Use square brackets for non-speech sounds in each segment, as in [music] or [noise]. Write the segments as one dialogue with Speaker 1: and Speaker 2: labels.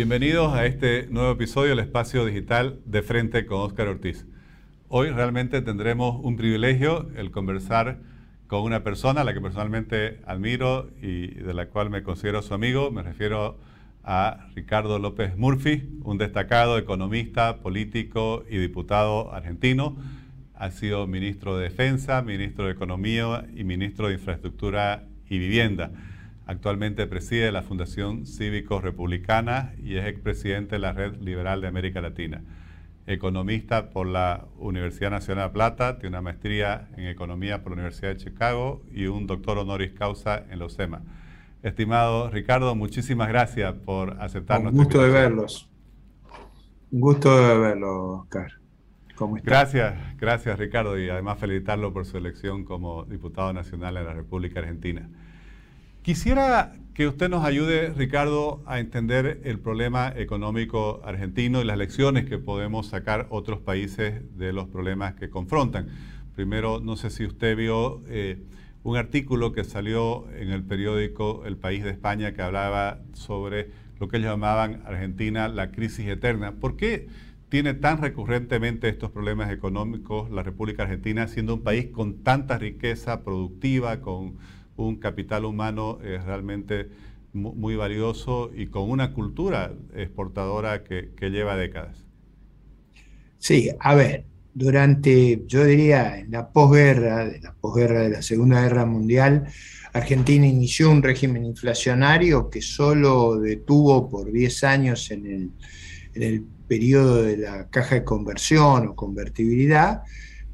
Speaker 1: Bienvenidos a este nuevo episodio del Espacio Digital de Frente con Óscar Ortiz. Hoy realmente tendremos un privilegio el conversar con una persona a la que personalmente admiro y de la cual me considero su amigo. Me refiero a Ricardo López Murphy, un destacado economista, político y diputado argentino. Ha sido ministro de Defensa, ministro de Economía y ministro de Infraestructura y Vivienda. Actualmente preside la Fundación Cívico Republicana y es expresidente de la Red Liberal de América Latina. Economista por la Universidad Nacional de Plata, tiene una maestría en Economía por la Universidad de Chicago y un doctor honoris causa en la UCEMA. Estimado Ricardo, muchísimas gracias por aceptarnos.
Speaker 2: Un gusto de verlos. Un gusto de verlo, Oscar.
Speaker 1: ¿Cómo está? Gracias, gracias Ricardo y además felicitarlo por su elección como diputado nacional en la República Argentina. Quisiera que usted nos ayude, Ricardo, a entender el problema económico argentino y las lecciones que podemos sacar otros países de los problemas que confrontan. Primero, no sé si usted vio eh, un artículo que salió en el periódico El País de España que hablaba sobre lo que ellos llamaban Argentina la crisis eterna. ¿Por qué tiene tan recurrentemente estos problemas económicos la República Argentina, siendo un país con tanta riqueza productiva, con un capital humano eh, realmente muy valioso y con una cultura exportadora que, lleva décadas.
Speaker 2: Sí, a ver, durante, yo diría, en la posguerra, de la posguerra de la Segunda Guerra Mundial, Argentina inició un régimen inflacionario que solo detuvo por 10 años en el, en el periodo de la caja de conversión o convertibilidad,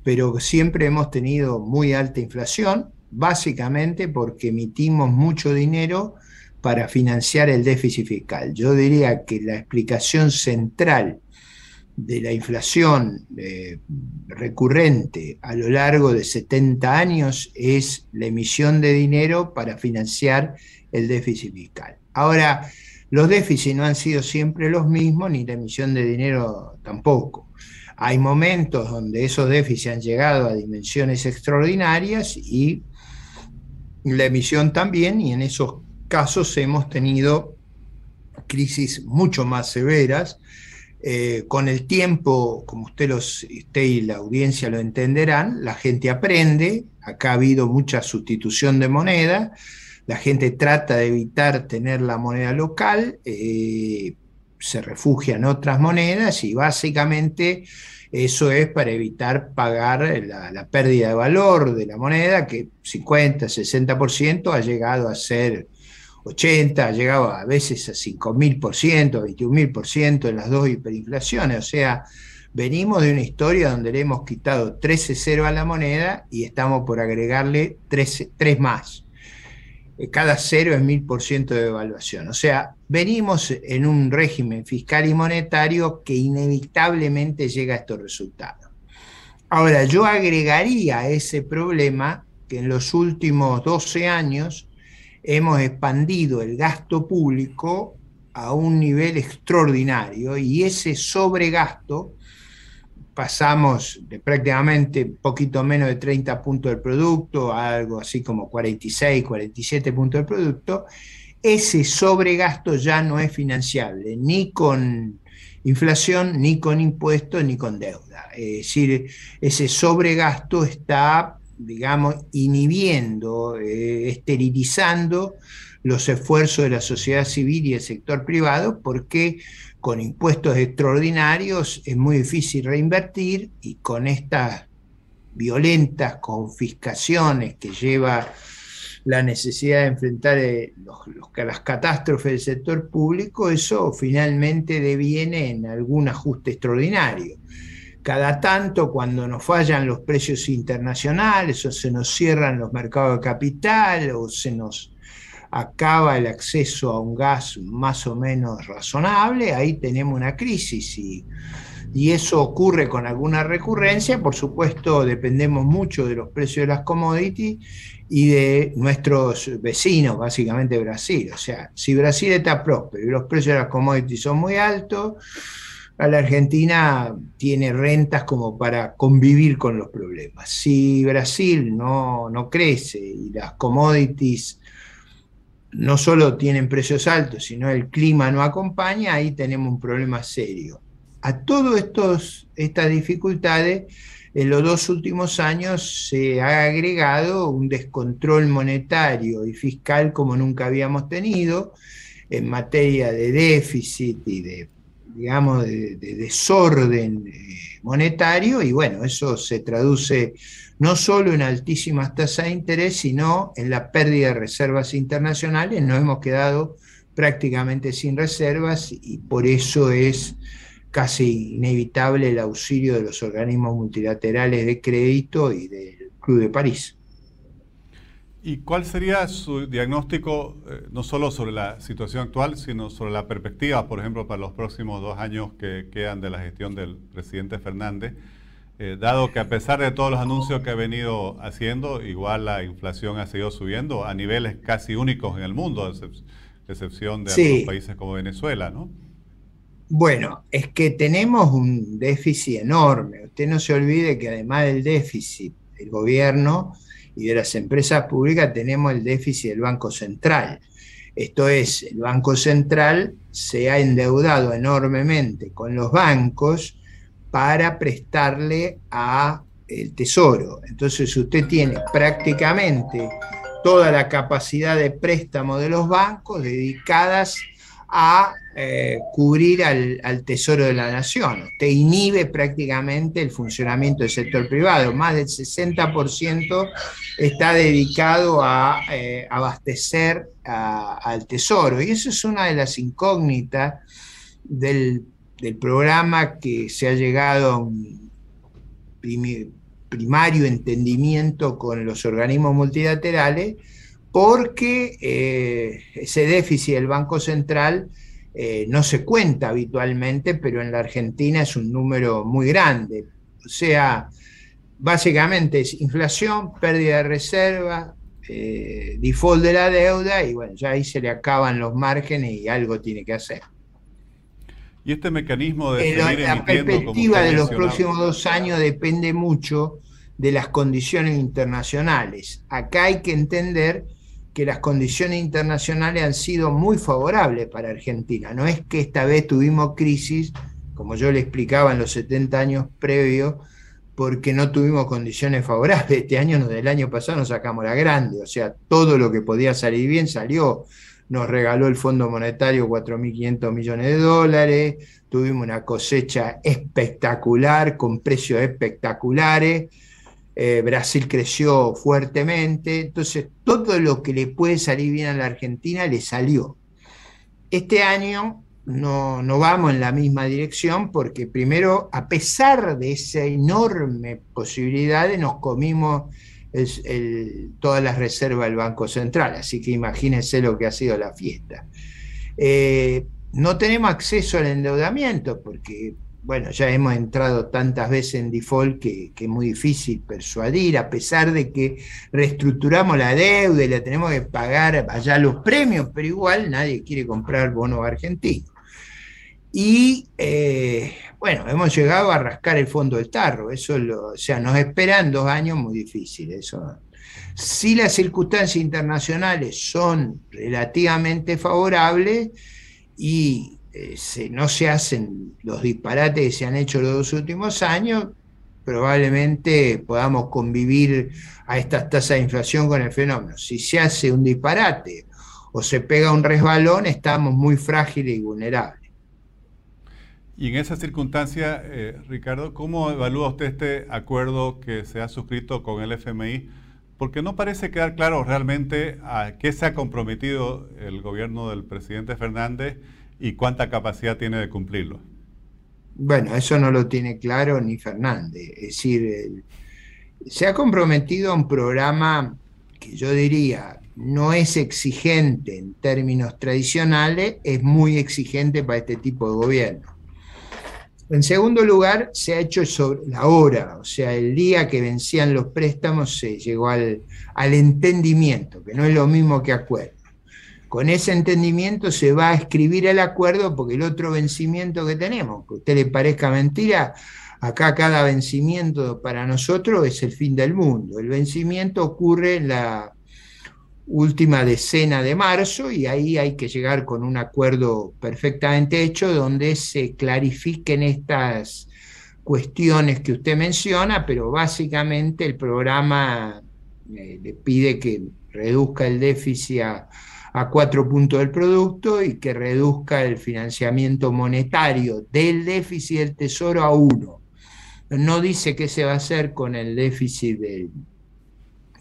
Speaker 2: pero siempre hemos tenido muy alta inflación, básicamente porque emitimos mucho dinero para financiar el déficit fiscal. Yo diría que la explicación central de la inflación eh, recurrente a lo largo de 70 años es la emisión de dinero para financiar el déficit fiscal. Ahora, los déficits no han sido siempre los mismos, ni la emisión de dinero tampoco. Hay momentos donde esos déficits han llegado a dimensiones extraordinarias y la emisión también, y en esos casos hemos tenido crisis mucho más severas. Eh, con el tiempo, como usted, los, usted y la audiencia lo entenderán, la gente aprende, acá ha habido mucha sustitución de moneda, la gente trata de evitar tener la moneda local, eh, se refugia en otras monedas y básicamente eso es para evitar pagar la, pérdida de valor de la moneda, que 50, 60% ha llegado a ser 80, ha llegado a veces a 5.000%, 21.000% en las dos hiperinflaciones. O sea, venimos de una historia donde le hemos quitado 13 a la moneda y estamos por agregarle 3, 3 más. Eh, cada cero es mil por ciento de devaluación. O sea, venimos en un régimen fiscal y monetario que inevitablemente llega a estos resultados. Ahora, yo agregaría ese problema que en los últimos 12 años hemos expandido el gasto público a un nivel extraordinario y ese sobregasto pasamos de prácticamente poquito menos de 30 puntos del producto a algo así como 46, 47 puntos del producto, ese sobregasto ya no es financiable, ni con inflación, ni con impuestos, ni con deuda. Es decir, ese sobregasto está, digamos, inhibiendo, eh, esterilizando los esfuerzos de la sociedad civil y el sector privado porque con impuestos extraordinarios es muy difícil reinvertir y con estas violentas confiscaciones que lleva la necesidad de enfrentar eh, las catástrofes del sector público, eso finalmente deviene en algún ajuste extraordinario. Cada tanto, cuando nos fallan los precios internacionales o se nos cierran los mercados de capital o se nos acaba el acceso a un gas más o menos razonable, ahí tenemos una crisis y, eso ocurre con alguna recurrencia, por supuesto dependemos mucho de los precios de las commodities y de nuestros vecinos, básicamente Brasil. O sea, si Brasil está próspero y los precios de las commodities son muy altos, la Argentina tiene rentas como para convivir con los problemas. Si Brasil no, no crece y las commodities no solo tienen precios altos, sino el clima no acompaña, ahí tenemos un problema serio. A todas estas dificultades, en los dos últimos años se ha agregado un descontrol monetario y fiscal como nunca habíamos tenido en materia de déficit y de, digamos, de, desorden eh, monetario, y bueno, eso se traduce no solo en altísimas tasas de interés, sino en la pérdida de reservas internacionales. Nos hemos quedado prácticamente sin reservas y por eso es casi inevitable el auxilio de los organismos multilaterales de crédito y del Club de París.
Speaker 1: ¿Y cuál sería su diagnóstico, eh, no solo sobre la situación actual, sino sobre la perspectiva, por ejemplo, para los próximos dos años que quedan de la gestión del presidente Fernández? Eh, dado que a pesar de todos los anuncios que ha venido haciendo, igual la inflación ha seguido subiendo a niveles casi únicos en el mundo, a excepción de algunos países como Venezuela, ¿no?
Speaker 2: Bueno, es que tenemos un déficit enorme. Usted no se olvide que además del déficit del gobierno y de las empresas públicas, tenemos el déficit del Banco Central. Esto es, el Banco Central se ha endeudado enormemente con los bancos para prestarle a el tesoro. Entonces usted tiene prácticamente toda la capacidad de préstamo de los bancos dedicadas a eh, cubrir al, tesoro de la nación. Usted inhibe prácticamente el funcionamiento del sector privado. Más del 60% está dedicado a eh, abastecer al tesoro. Y eso es una de las incógnitas del del programa que se ha llegado a un primario entendimiento con los organismos multilaterales, porque eh, ese déficit del Banco Central eh, no se cuenta habitualmente, pero en la Argentina es un número muy grande. O sea, básicamente es inflación, pérdida de reserva, eh, default de la deuda, y bueno, ya ahí se le acaban los márgenes y algo tiene que hacer.
Speaker 1: Y este mecanismo de...
Speaker 2: la perspectiva de los próximos dos años depende mucho de las condiciones internacionales. Acá hay que entender que las condiciones internacionales han sido muy favorables para Argentina. No es que esta vez tuvimos crisis, como yo le explicaba en los 70 años previos, porque no tuvimos condiciones favorables. Este año, del año pasado, nos sacamos la grande. O sea, todo lo que podía salir bien salió nos regaló el Fondo Monetario 4.500 millones de dólares, tuvimos una cosecha espectacular, con precios espectaculares, eh, Brasil creció fuertemente, entonces todo lo que le puede salir bien a la Argentina le salió. Este año no, no, vamos en la misma dirección porque primero, a pesar de esa enorme posibilidad, nos comimos es todas las reservas del Banco Central, así que imagínense lo que ha sido la fiesta. Eh, no tenemos acceso al endeudamiento porque, bueno, ya hemos entrado tantas veces en default que, es muy difícil persuadir, a pesar de que reestructuramos la deuda y la tenemos que pagar allá los premios, pero igual nadie quiere comprar bonos argentinos. Y eh, bueno, hemos llegado a rascar el fondo del tarro, eso o sea, nos esperan dos años muy difíciles. Eso. Si las circunstancias internacionales son relativamente favorables y eh, no se hacen los disparates que se han hecho los dos últimos años, probablemente podamos convivir a estas tasas de inflación con el fenómeno. Si se hace un disparate o se pega un resbalón, estamos muy frágiles y vulnerables.
Speaker 1: Y en esa circunstancia, eh, Ricardo, ¿cómo evalúa usted este acuerdo que se ha suscrito con el FMI? Porque no parece quedar claro realmente a qué se ha comprometido el gobierno del presidente Fernández y cuánta capacidad tiene de cumplirlo.
Speaker 2: Bueno, eso no lo tiene claro ni Fernández. Es decir, se ha comprometido a un programa que yo diría no es exigente en términos tradicionales, es muy exigente para este tipo de gobierno. En segundo lugar, se ha hecho sobre la hora, o sea, el día que vencían los préstamos se llegó al, entendimiento, que no es lo mismo que acuerdo. Con ese entendimiento se va a escribir el acuerdo porque el otro vencimiento que tenemos, que a usted le parezca mentira, acá cada vencimiento para nosotros es el fin del mundo. El vencimiento ocurre en la última decena de marzo y ahí hay que llegar con un acuerdo perfectamente hecho donde se clarifiquen estas cuestiones que usted menciona, pero básicamente el programa eh, le pide que reduzca el déficit a, a cuatro puntos del producto y que reduzca el financiamiento monetario del déficit del tesoro a uno. No dice qué se va a hacer con el déficit del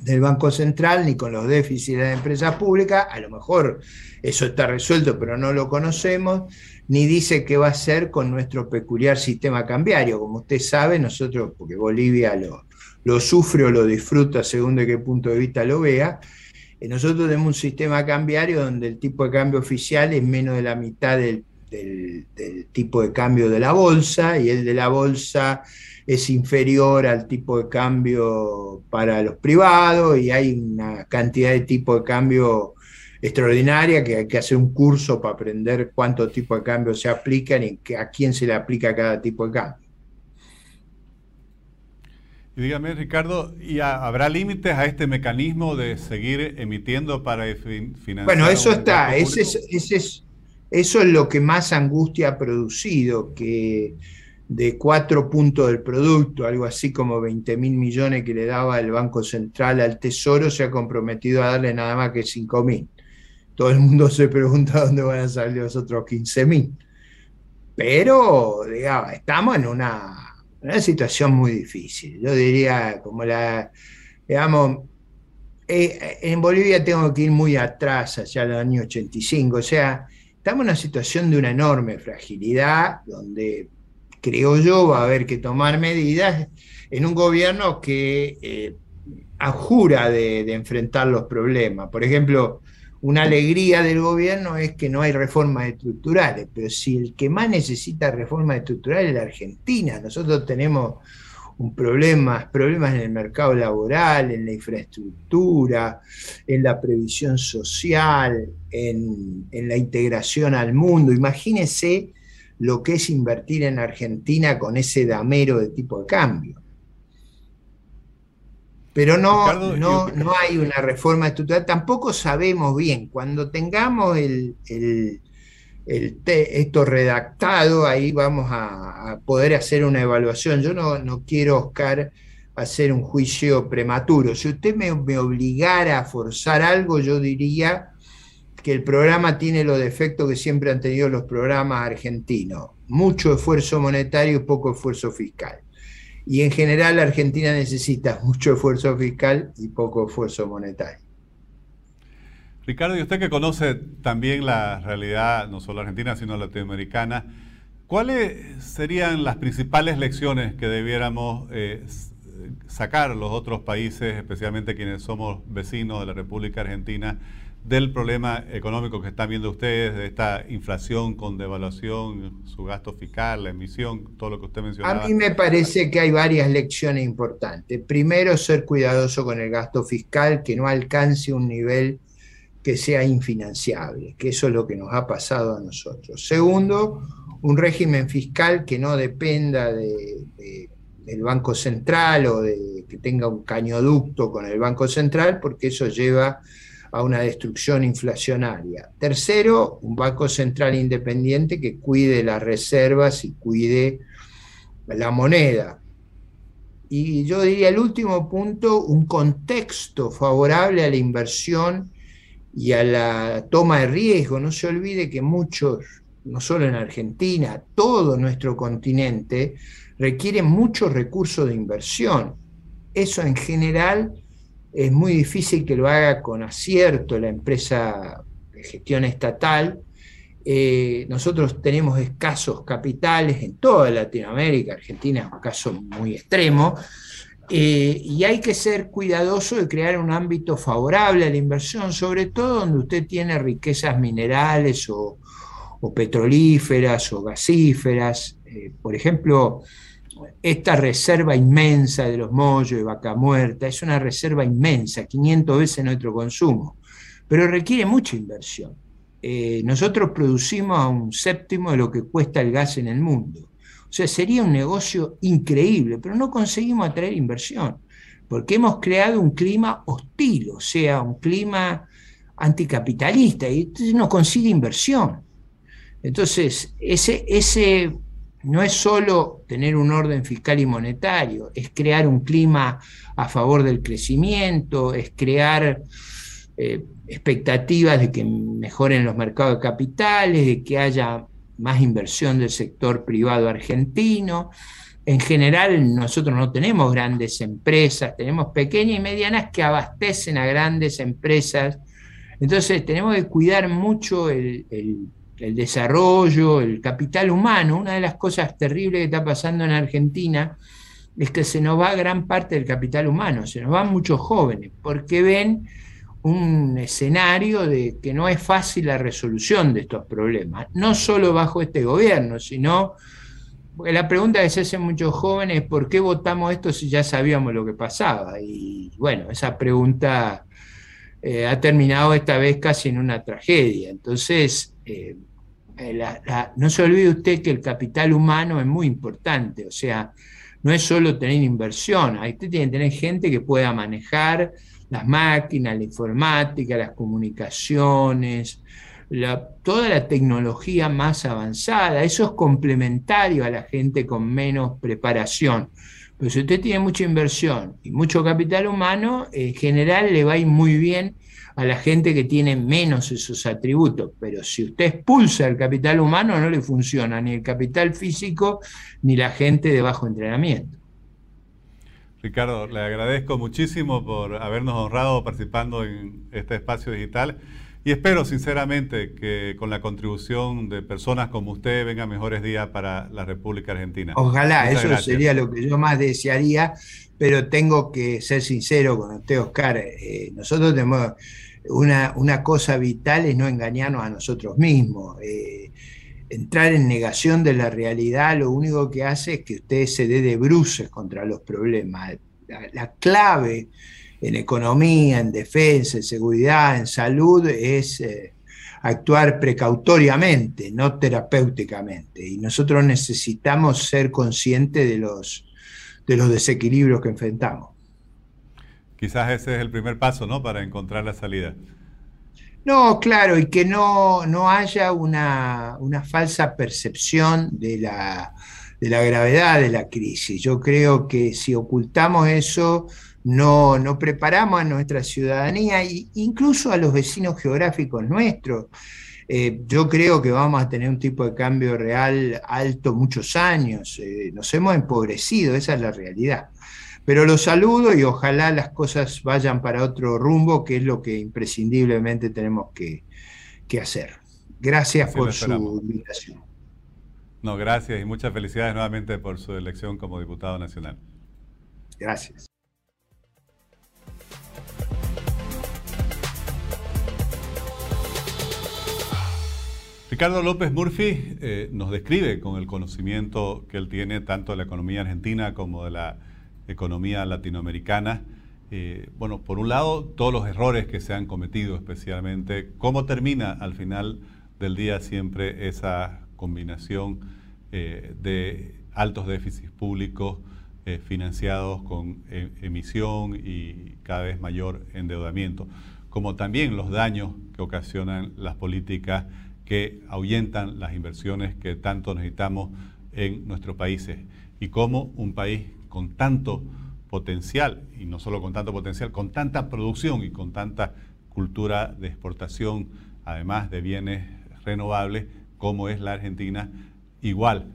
Speaker 2: del Banco Central ni con los déficits de la empresa pública, a lo mejor eso está resuelto, pero no lo conocemos, ni dice qué va a hacer con nuestro peculiar sistema cambiario. Como usted sabe, nosotros, porque Bolivia lo, lo sufre o lo disfruta según de qué punto de vista lo vea, eh, nosotros tenemos un sistema cambiario donde el tipo de cambio oficial es menos de la mitad del tipo de cambio de la bolsa y el de la bolsa es inferior al tipo de cambio para los privados y hay una cantidad de tipo de cambio extraordinaria que hay que hacer un curso para aprender cuántos tipos de cambio se aplican y a quién se le aplica cada tipo de cambio.
Speaker 1: Y dígame, Ricardo, ¿y habrá límites a este mecanismo de seguir emitiendo para financiar?
Speaker 2: Bueno, eso está, ese es, eso es lo que más angustia ha producido, que de cuatro puntos del producto, algo así como 20 mil millones que le daba el Banco Central al Tesoro, se ha comprometido a darle nada más que 5 mil. Todo el mundo se pregunta [laughs] dónde van a salir los otros 15 mil. Pero, digamos, estamos en una, una, situación muy difícil. Yo diría, como la, digamos, eh, en Bolivia tengo que ir muy atrás, hacia el año 85, o sea, estamos en una situación de una enorme fragilidad, donde creo yo, va a haber que tomar medidas en un gobierno que eh, ajura de, enfrentar los problemas. Por ejemplo, una alegría del gobierno es que no hay reformas estructurales, pero si el que más necesita reformas estructurales es la Argentina, nosotros tenemos un problema, problemas en el mercado laboral, en la infraestructura, en la previsión social, en la integración al mundo. Imagínense lo que es invertir en Argentina con ese damero de tipo de cambio. Pero no, no, no hay una reforma estructural, tampoco sabemos bien, cuando tengamos el, esto redactado, ahí vamos a, poder hacer una evaluación. Yo no, no quiero, Oscar, hacer un juicio prematuro. Si usted me, me obligara a forzar algo, yo diría que el programa tiene los defectos que siempre han tenido los programas argentinos. Mucho esfuerzo monetario y poco esfuerzo fiscal. Y en general Argentina necesita [laughs] mucho esfuerzo fiscal y poco esfuerzo monetario.
Speaker 1: Ricardo, y usted que conoce también la realidad no solo argentina, sino latinoamericana, ¿cuáles serían las principales lecciones que debiéramos eh, sacar los otros países, especialmente quienes somos vecinos de la República Argentina, del problema económico que están viendo ustedes, de esta inflación con devaluación, su gasto fiscal, la emisión, todo lo que usted mencionaba?
Speaker 2: A mí me parece que hay varias lecciones importantes. Primero, ser cuidadoso con el gasto fiscal, que no alcance un nivel que sea infinanciable, que eso es lo que nos ha pasado a nosotros. Segundo, un régimen fiscal que no dependa del Banco Central o de que tenga un cañoducto con el Banco Central, porque eso lleva a una destrucción inflacionaria. Tercero, un Banco Central independiente que cuide las reservas y cuide la moneda. Y yo diría el último punto, un contexto favorable a la inversión y a la toma de riesgo. No se olvide que muchos, no solo en Argentina, todo nuestro continente requiere muchos recursos de inversión. Eso en general es muy difícil que lo haga con acierto la empresa de gestión estatal. Eh, nosotros tenemos escasos capitales en toda Latinoamérica, Argentina es un caso muy extremo, eh, y hay que ser cuidadoso de crear un ámbito favorable a la inversión, sobre todo donde usted tiene riquezas minerales o, petrolíferas o gasíferas. Eh, por ejemplo, esta reserva inmensa de los mollos de vaca muerta es una reserva inmensa, 500 veces nuestro consumo, pero requiere mucha inversión. Eh, nosotros producimos a un séptimo de lo que cuesta el gas en el mundo. O sea, sería un negocio increíble, pero no conseguimos atraer inversión, porque hemos creado un clima hostil, o sea, un clima anticapitalista y entonces no consigue inversión. Entonces, ese no es solo tener un orden fiscal y monetario, es crear un clima a favor del crecimiento, es crear eh, expectativas de que mejoren los mercados de capitales, de que haya más inversión del sector privado argentino. En general, nosotros no tenemos grandes empresas, tenemos pequeñas y medianas que abastecen a grandes empresas. Entonces, tenemos que cuidar mucho el el desarrollo, el capital humano, una de las cosas terribles que está pasando en Argentina es que se nos va gran parte del capital humano, se nos van muchos jóvenes, porque ven un escenario de que no es fácil la resolución de estos problemas, no solo bajo este gobierno, sino porque la pregunta que se hacen muchos jóvenes es ¿por qué votamos esto si ya sabíamos lo que pasaba? Y bueno, esa pregunta eh, ha terminado esta vez casi en una tragedia. Entonces, eh, eh, no se olvide usted que el capital humano es muy importante, o sea, no es solo tener inversión, usted tiene que tener gente que pueda manejar las máquinas, la informática, las comunicaciones, toda la tecnología más avanzada, eso es complementario a la gente con menos preparación. Pero si usted tiene mucha inversión y mucho capital humano, en general le va a ir muy bien a la gente que tiene menos esos atributos. Pero si usted expulsa el capital humano, no le funciona ni el capital físico ni la gente de bajo entrenamiento.
Speaker 1: Ricardo, le agradezco muchísimo por habernos honrado participando en este espacio digital y espero sinceramente que con la contribución de personas como usted vengan mejores días para la República Argentina.
Speaker 2: Ojalá, eso sería lo que yo más desearía, pero tengo que ser sincero con usted, Oscar. Eh, nosotros tenemos una, cosa vital es no engañarnos a nosotros mismos. Eh, entrar en negación de la realidad lo único que hace es que usted se dé de bruces contra los problemas. La, clave en economía, en defensa, en seguridad, en salud es eh, actuar precautoriamente, no terapéuticamente. Y nosotros necesitamos ser conscientes de los, de los desequilibrios que enfrentamos.
Speaker 1: Quizás ese es el primer paso, ¿no? Para encontrar la salida.
Speaker 2: No, claro, y que no, no haya una, falsa percepción de la, de la, gravedad de la crisis. Yo creo que si ocultamos eso, no, no preparamos a nuestra ciudadanía incluso a los vecinos geográficos nuestros. Eh, yo creo que vamos a tener un tipo de cambio real alto muchos años. Eh, nos hemos empobrecido, esa es la realidad. Pero los saludo y ojalá las cosas vayan para otro rumbo, que es lo que imprescindiblemente tenemos que, hacer. Gracias por su invitación.
Speaker 1: No, gracias y muchas felicidades nuevamente por su elección como diputado nacional.
Speaker 2: Gracias.
Speaker 1: Ricardo López Murphy eh, nos describe con el conocimiento que él tiene tanto de la economía argentina como de la economía latinoamericana. Eh, bueno, por un lado, todos los errores que se han cometido, especialmente cómo termina al final del día siempre esa combinación eh, de altos déficits públicos eh, financiados con emisión y cada vez mayor endeudamiento, como también los daños que ocasionan las políticas que ahuyentan las inversiones que tanto necesitamos en nuestros países y cómo un país con tanto potencial, y no solo con tanto potencial, con tanta producción y con tanta cultura de exportación, además de bienes renovables, como es la Argentina, igual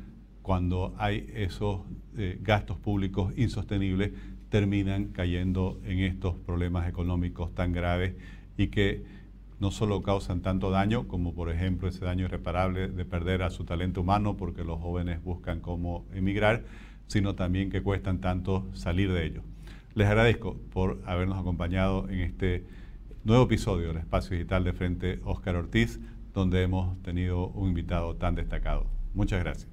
Speaker 1: cuando hay esos eh, gastos públicos insostenibles, terminan cayendo en estos problemas económicos tan graves y que no solo causan tanto daño, como por ejemplo ese daño irreparable de perder a su talento humano porque los jóvenes buscan cómo emigrar, sino también que cuestan tanto salir de ellos. Les agradezco por habernos acompañado en este nuevo episodio del Espacio Digital de Frente Óscar Ortiz, donde hemos tenido un invitado tan destacado. Muchas gracias.